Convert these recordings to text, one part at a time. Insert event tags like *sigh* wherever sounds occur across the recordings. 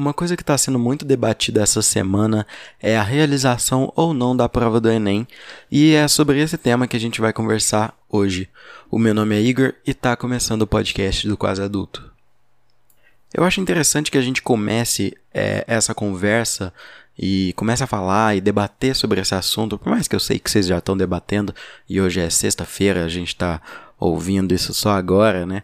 Uma coisa que está sendo muito debatida essa semana é a realização ou não da prova do Enem, e é sobre esse tema que a gente vai conversar hoje. O meu nome é Igor e está começando o podcast do Quase Adulto. Eu acho interessante que a gente comece é, essa conversa e comece a falar e debater sobre esse assunto, por mais que eu sei que vocês já estão debatendo e hoje é sexta-feira, a gente está ouvindo isso só agora, né?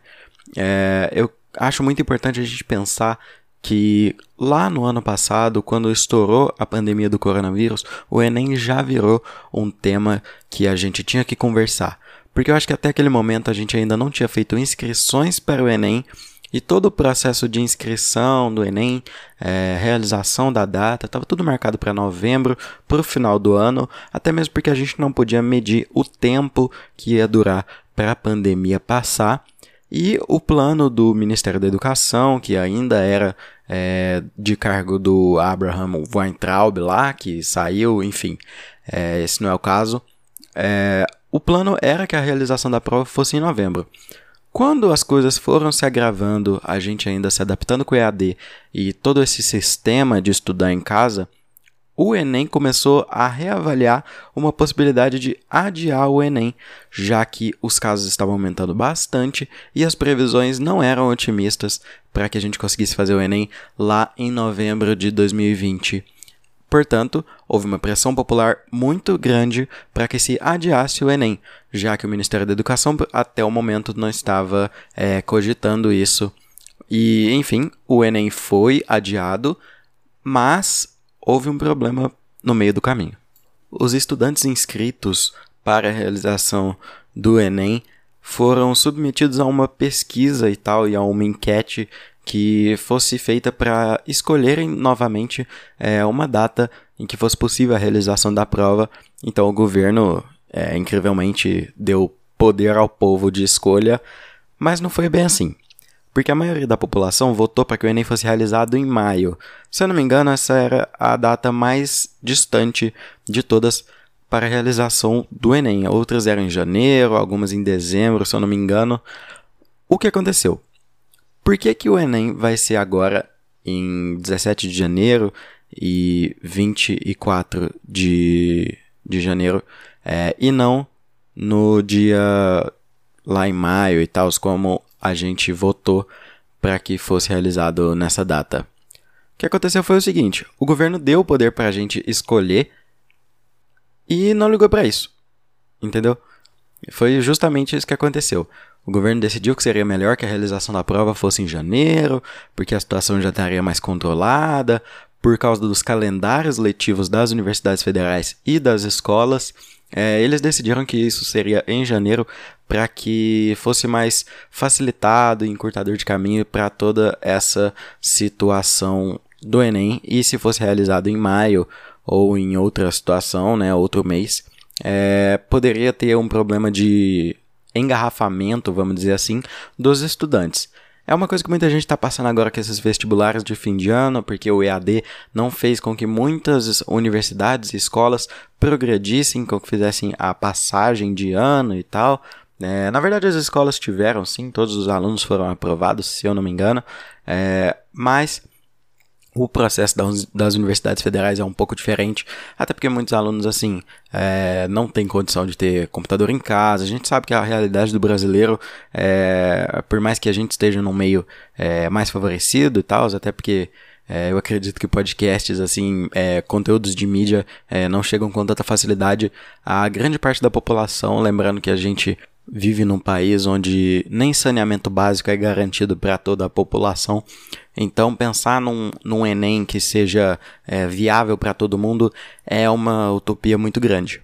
É, eu acho muito importante a gente pensar que lá no ano passado, quando estourou a pandemia do coronavírus, o Enem já virou um tema que a gente tinha que conversar. Porque eu acho que até aquele momento a gente ainda não tinha feito inscrições para o Enem e todo o processo de inscrição do Enem, é, realização da data, estava tudo marcado para novembro, para o final do ano, até mesmo porque a gente não podia medir o tempo que ia durar para a pandemia passar. E o plano do Ministério da Educação, que ainda era é, de cargo do Abraham Weintraub lá, que saiu, enfim, é, esse não é o caso. É, o plano era que a realização da prova fosse em novembro. Quando as coisas foram se agravando, a gente ainda se adaptando com o EAD e todo esse sistema de estudar em casa, o Enem começou a reavaliar uma possibilidade de adiar o Enem, já que os casos estavam aumentando bastante e as previsões não eram otimistas para que a gente conseguisse fazer o Enem lá em novembro de 2020. Portanto, houve uma pressão popular muito grande para que se adiasse o Enem, já que o Ministério da Educação até o momento não estava é, cogitando isso. E, enfim, o Enem foi adiado, mas houve um problema no meio do caminho. Os estudantes inscritos para a realização do Enem foram submetidos a uma pesquisa e tal, e a uma enquete que fosse feita para escolherem novamente é, uma data em que fosse possível a realização da prova. Então o governo, é, incrivelmente, deu poder ao povo de escolha, mas não foi bem assim porque a maioria da população votou para que o Enem fosse realizado em maio. Se eu não me engano, essa era a data mais distante de todas para a realização do Enem. Outras eram em janeiro, algumas em dezembro, se eu não me engano. O que aconteceu? Por que, que o Enem vai ser agora em 17 de janeiro e 24 de, de janeiro é, e não no dia lá em maio e tal, como a gente votou para que fosse realizado nessa data. O que aconteceu foi o seguinte: o governo deu o poder para a gente escolher e não ligou para isso. Entendeu? Foi justamente isso que aconteceu. O governo decidiu que seria melhor que a realização da prova fosse em janeiro, porque a situação já estaria mais controlada, por causa dos calendários letivos das universidades federais e das escolas. É, eles decidiram que isso seria em janeiro para que fosse mais facilitado e encurtador de caminho para toda essa situação do Enem. E se fosse realizado em maio ou em outra situação, né, outro mês, é, poderia ter um problema de engarrafamento, vamos dizer assim, dos estudantes. É uma coisa que muita gente está passando agora com esses vestibulares de fim de ano, porque o EAD não fez com que muitas universidades e escolas progredissem, com que fizessem a passagem de ano e tal. É, na verdade, as escolas tiveram, sim, todos os alunos foram aprovados, se eu não me engano, é, mas o processo das universidades federais é um pouco diferente, até porque muitos alunos, assim, é, não têm condição de ter computador em casa. A gente sabe que a realidade do brasileiro, é, por mais que a gente esteja num meio é, mais favorecido e tal, até porque é, eu acredito que podcasts, assim, é, conteúdos de mídia é, não chegam com tanta facilidade a grande parte da população. Lembrando que a gente vive num país onde nem saneamento básico é garantido para toda a população. Então, pensar num, num Enem que seja é, viável para todo mundo é uma utopia muito grande.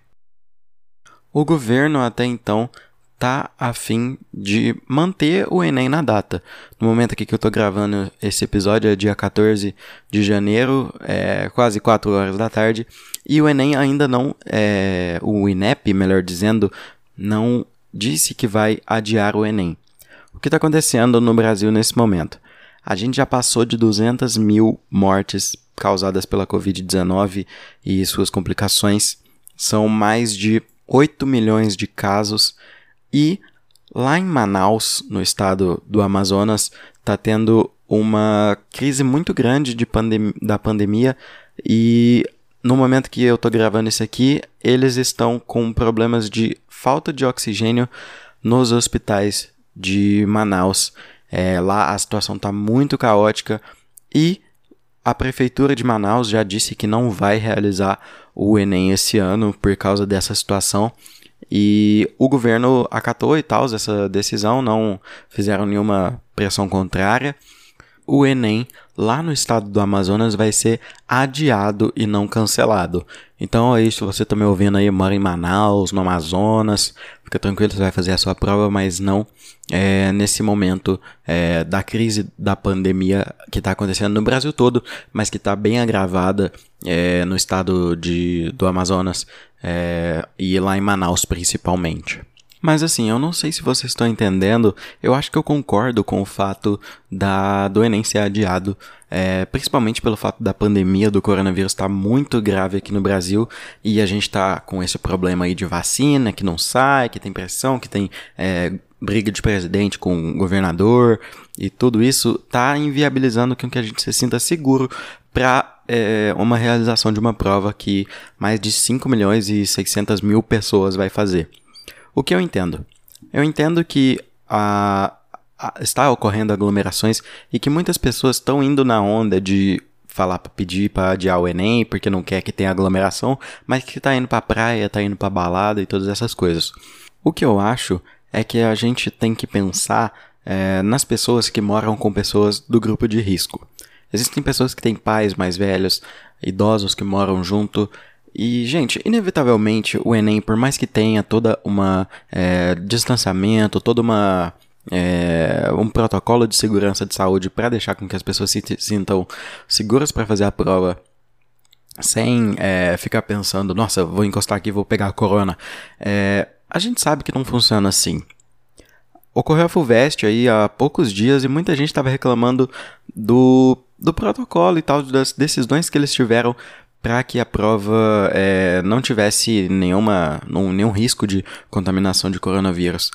O governo, até então, está a fim de manter o Enem na data. No momento aqui que eu estou gravando esse episódio, é dia 14 de janeiro, é quase 4 horas da tarde, e o Enem ainda não, é, o INEP, melhor dizendo, não disse que vai adiar o Enem. O que está acontecendo no Brasil nesse momento? A gente já passou de 200 mil mortes causadas pela Covid-19 e suas complicações. São mais de 8 milhões de casos. E lá em Manaus, no estado do Amazonas, está tendo uma crise muito grande de pandem da pandemia e no momento que eu tô gravando isso aqui, eles estão com problemas de falta de oxigênio nos hospitais de Manaus. É, lá a situação está muito caótica e a prefeitura de Manaus já disse que não vai realizar o Enem esse ano por causa dessa situação. E o governo acatou e tal essa decisão, não fizeram nenhuma pressão contrária o Enem lá no estado do Amazonas vai ser adiado e não cancelado. Então é isso, você está me ouvindo aí, mora em Manaus, no Amazonas, fica tranquilo, você vai fazer a sua prova, mas não é, nesse momento é, da crise da pandemia que está acontecendo no Brasil todo, mas que está bem agravada é, no estado de, do Amazonas é, e lá em Manaus principalmente. Mas assim, eu não sei se vocês estão entendendo, eu acho que eu concordo com o fato da, do Enem ser adiado, é, principalmente pelo fato da pandemia do coronavírus estar tá muito grave aqui no Brasil e a gente está com esse problema aí de vacina que não sai, que tem pressão, que tem é, briga de presidente com governador e tudo isso está inviabilizando que a gente se sinta seguro para é, uma realização de uma prova que mais de 5 milhões e 600 mil pessoas vai fazer. O que eu entendo? Eu entendo que a, a, está ocorrendo aglomerações e que muitas pessoas estão indo na onda de falar para pedir para adiar o Enem porque não quer que tenha aglomeração, mas que está indo para praia, está indo para balada e todas essas coisas. O que eu acho é que a gente tem que pensar é, nas pessoas que moram com pessoas do grupo de risco. Existem pessoas que têm pais mais velhos, idosos que moram junto, e, gente, inevitavelmente o Enem, por mais que tenha toda uma é, distanciamento, toda uma é, um protocolo de segurança de saúde para deixar com que as pessoas se sintam seguras para fazer a prova, sem é, ficar pensando, nossa, vou encostar aqui, vou pegar a corona. É, a gente sabe que não funciona assim. Ocorreu a FUVEST aí há poucos dias e muita gente estava reclamando do, do protocolo e tal, das decisões que eles tiveram para que a prova é, não tivesse nenhuma, nenhum risco de contaminação de coronavírus.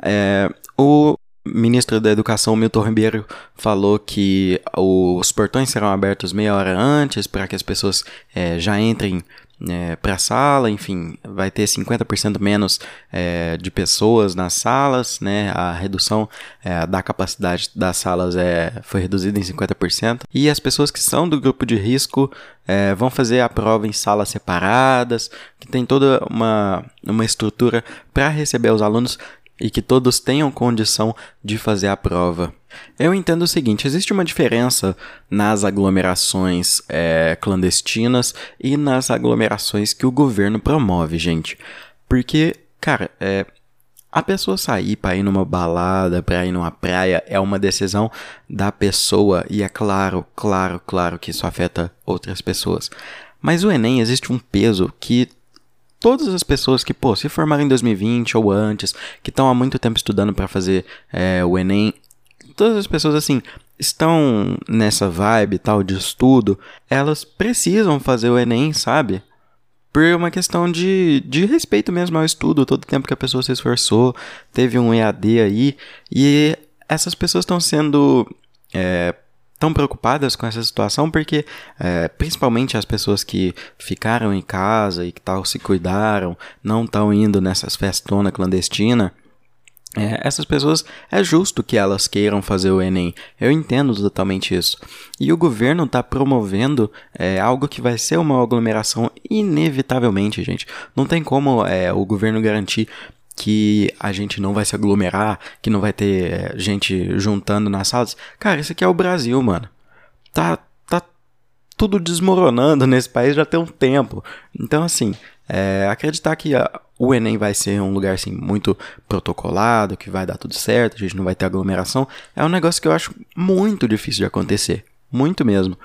É, o ministro da Educação, Milton Ribeiro, falou que os portões serão abertos meia hora antes para que as pessoas é, já entrem é, para a sala, enfim, vai ter 50% menos é, de pessoas nas salas, né? A redução é, da capacidade das salas é, foi reduzida em 50%. E as pessoas que são do grupo de risco é, vão fazer a prova em salas separadas, que tem toda uma, uma estrutura para receber os alunos e que todos tenham condição de fazer a prova. Eu entendo o seguinte: existe uma diferença nas aglomerações é, clandestinas e nas aglomerações que o governo promove, gente. Porque, cara, é, a pessoa sair para ir numa balada, para ir numa praia, é uma decisão da pessoa e é claro, claro, claro que isso afeta outras pessoas. Mas o Enem existe um peso que todas as pessoas que, pô, se formaram em 2020 ou antes, que estão há muito tempo estudando para fazer é, o Enem, todas as pessoas assim estão nessa vibe tal de estudo, elas precisam fazer o Enem, sabe? Por uma questão de, de respeito mesmo ao estudo, todo o tempo que a pessoa se esforçou, teve um EAD aí, e essas pessoas estão sendo é, tão preocupadas com essa situação porque, é, principalmente as pessoas que ficaram em casa e que tal se cuidaram, não estão indo nessas festonas clandestinas, é, essas pessoas é justo que elas queiram fazer o Enem. Eu entendo totalmente isso. E o governo está promovendo é, algo que vai ser uma aglomeração inevitavelmente, gente. Não tem como é, o governo garantir que a gente não vai se aglomerar, que não vai ter é, gente juntando nas salas. Cara, isso aqui é o Brasil, mano. Tá, tá tudo desmoronando nesse país já tem um tempo. Então, assim, é, acreditar que a, o Enem vai ser um lugar assim muito protocolado, que vai dar tudo certo, a gente não vai ter aglomeração, é um negócio que eu acho muito difícil de acontecer. Muito mesmo.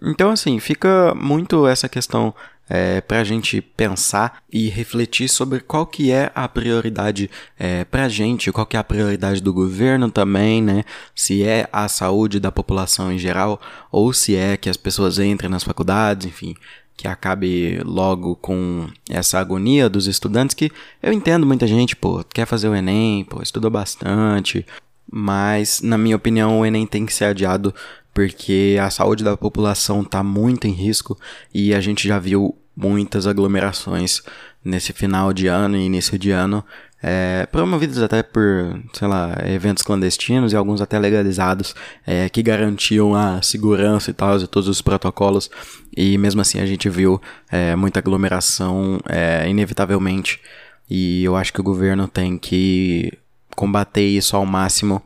Então, assim, fica muito essa questão é, para a gente pensar e refletir sobre qual que é a prioridade é, para a gente, qual que é a prioridade do governo também, né? Se é a saúde da população em geral ou se é que as pessoas entrem nas faculdades, enfim, que acabe logo com essa agonia dos estudantes que eu entendo muita gente, pô, quer fazer o Enem, pô, estudou bastante, mas na minha opinião o Enem tem que ser adiado porque a saúde da população está muito em risco e a gente já viu muitas aglomerações nesse final de ano e início de ano, é, promovidos até por, sei lá, eventos clandestinos e alguns até legalizados, é, que garantiam a segurança e tal, e todos os protocolos, e mesmo assim a gente viu é, muita aglomeração, é, inevitavelmente, e eu acho que o governo tem que combater isso ao máximo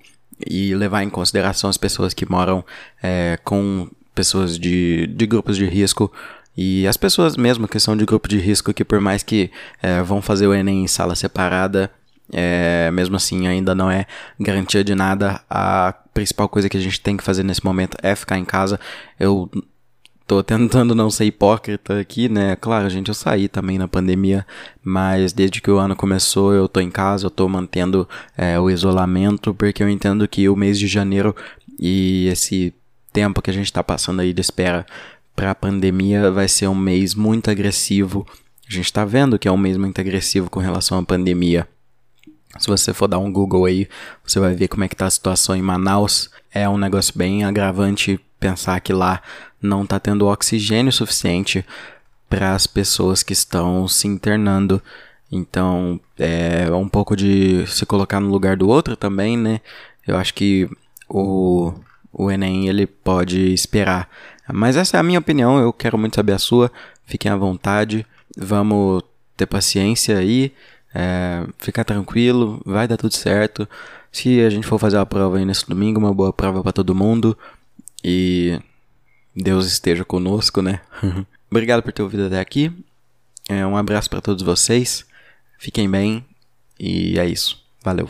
e levar em consideração as pessoas que moram é, com pessoas de, de grupos de risco e as pessoas mesmo que são de grupo de risco, que por mais que é, vão fazer o Enem em sala separada, é, mesmo assim ainda não é garantia de nada. A principal coisa que a gente tem que fazer nesse momento é ficar em casa. Eu tô tentando não ser hipócrita aqui, né? Claro, gente, eu saí também na pandemia, mas desde que o ano começou eu tô em casa, eu tô mantendo é, o isolamento, porque eu entendo que o mês de janeiro e esse tempo que a gente tá passando aí de espera para a pandemia vai ser um mês muito agressivo. A gente está vendo que é um mês muito agressivo com relação à pandemia. Se você for dar um Google aí, você vai ver como é que tá a situação em Manaus. É um negócio bem agravante pensar que lá não está tendo oxigênio suficiente para as pessoas que estão se internando. Então, é um pouco de se colocar no lugar do outro também, né? Eu acho que o, o Enem ele pode esperar mas essa é a minha opinião, eu quero muito saber a sua. Fiquem à vontade, vamos ter paciência aí, é, ficar tranquilo, vai dar tudo certo. Se a gente for fazer a prova aí nesse domingo, uma boa prova para todo mundo. E Deus esteja conosco, né? *laughs* Obrigado por ter ouvido até aqui. É, um abraço para todos vocês. Fiquem bem. E é isso. Valeu.